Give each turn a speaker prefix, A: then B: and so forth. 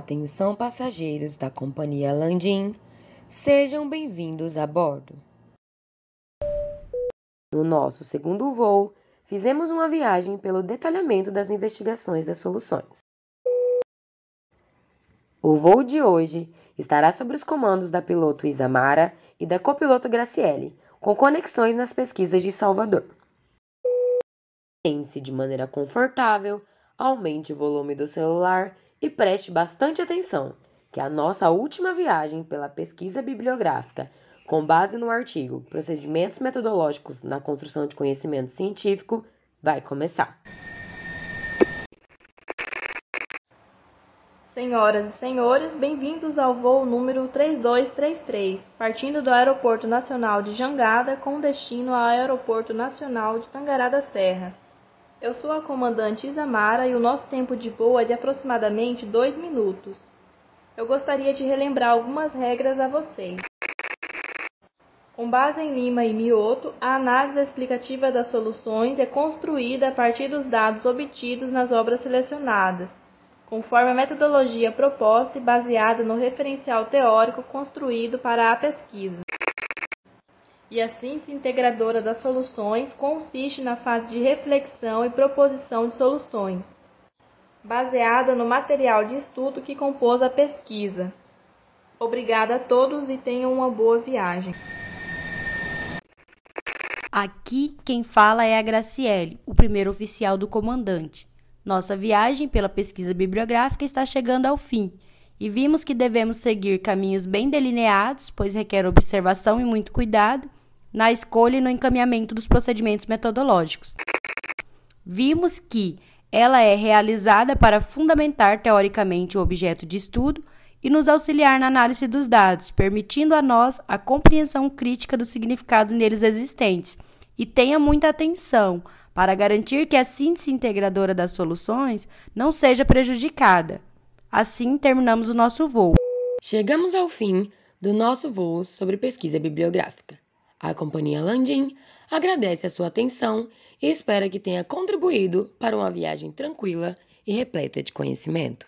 A: Atenção passageiros da companhia Landim, sejam bem-vindos a bordo. No nosso segundo voo, fizemos uma viagem pelo detalhamento das investigações das soluções. O voo de hoje estará sob os comandos da piloto Isamara e da copiloto Graciele, com conexões nas pesquisas de Salvador. Pense de maneira confortável, aumente o volume do celular e preste bastante atenção, que a nossa última viagem pela pesquisa bibliográfica, com base no artigo Procedimentos Metodológicos na Construção de Conhecimento Científico, vai começar.
B: Senhoras e senhores, bem-vindos ao voo número 3233, partindo do Aeroporto Nacional de Jangada com destino ao Aeroporto Nacional de Tangará da Serra. Eu sou a comandante Isamara e o nosso tempo de voo é de aproximadamente dois minutos. Eu gostaria de relembrar algumas regras a vocês. Com base em Lima e Mioto, a análise explicativa das soluções é construída a partir dos dados obtidos nas obras selecionadas, conforme a metodologia proposta e baseada no referencial teórico construído para a pesquisa e a síntese integradora das soluções consiste na fase de reflexão e proposição de soluções, baseada no material de estudo que compôs a pesquisa. Obrigada a todos e tenham uma boa viagem.
C: Aqui quem fala é a Graciele, o primeiro oficial do comandante. Nossa viagem pela pesquisa bibliográfica está chegando ao fim e vimos que devemos seguir caminhos bem delineados, pois requer observação e muito cuidado na escolha e no encaminhamento dos procedimentos metodológicos. Vimos que ela é realizada para fundamentar teoricamente o objeto de estudo e nos auxiliar na análise dos dados, permitindo a nós a compreensão crítica do significado neles existentes. E tenha muita atenção para garantir que a síntese integradora das soluções não seja prejudicada. Assim, terminamos o nosso voo.
A: Chegamos ao fim do nosso voo sobre pesquisa bibliográfica. A Companhia Landim agradece a sua atenção e espera que tenha contribuído para uma viagem tranquila e repleta de conhecimento.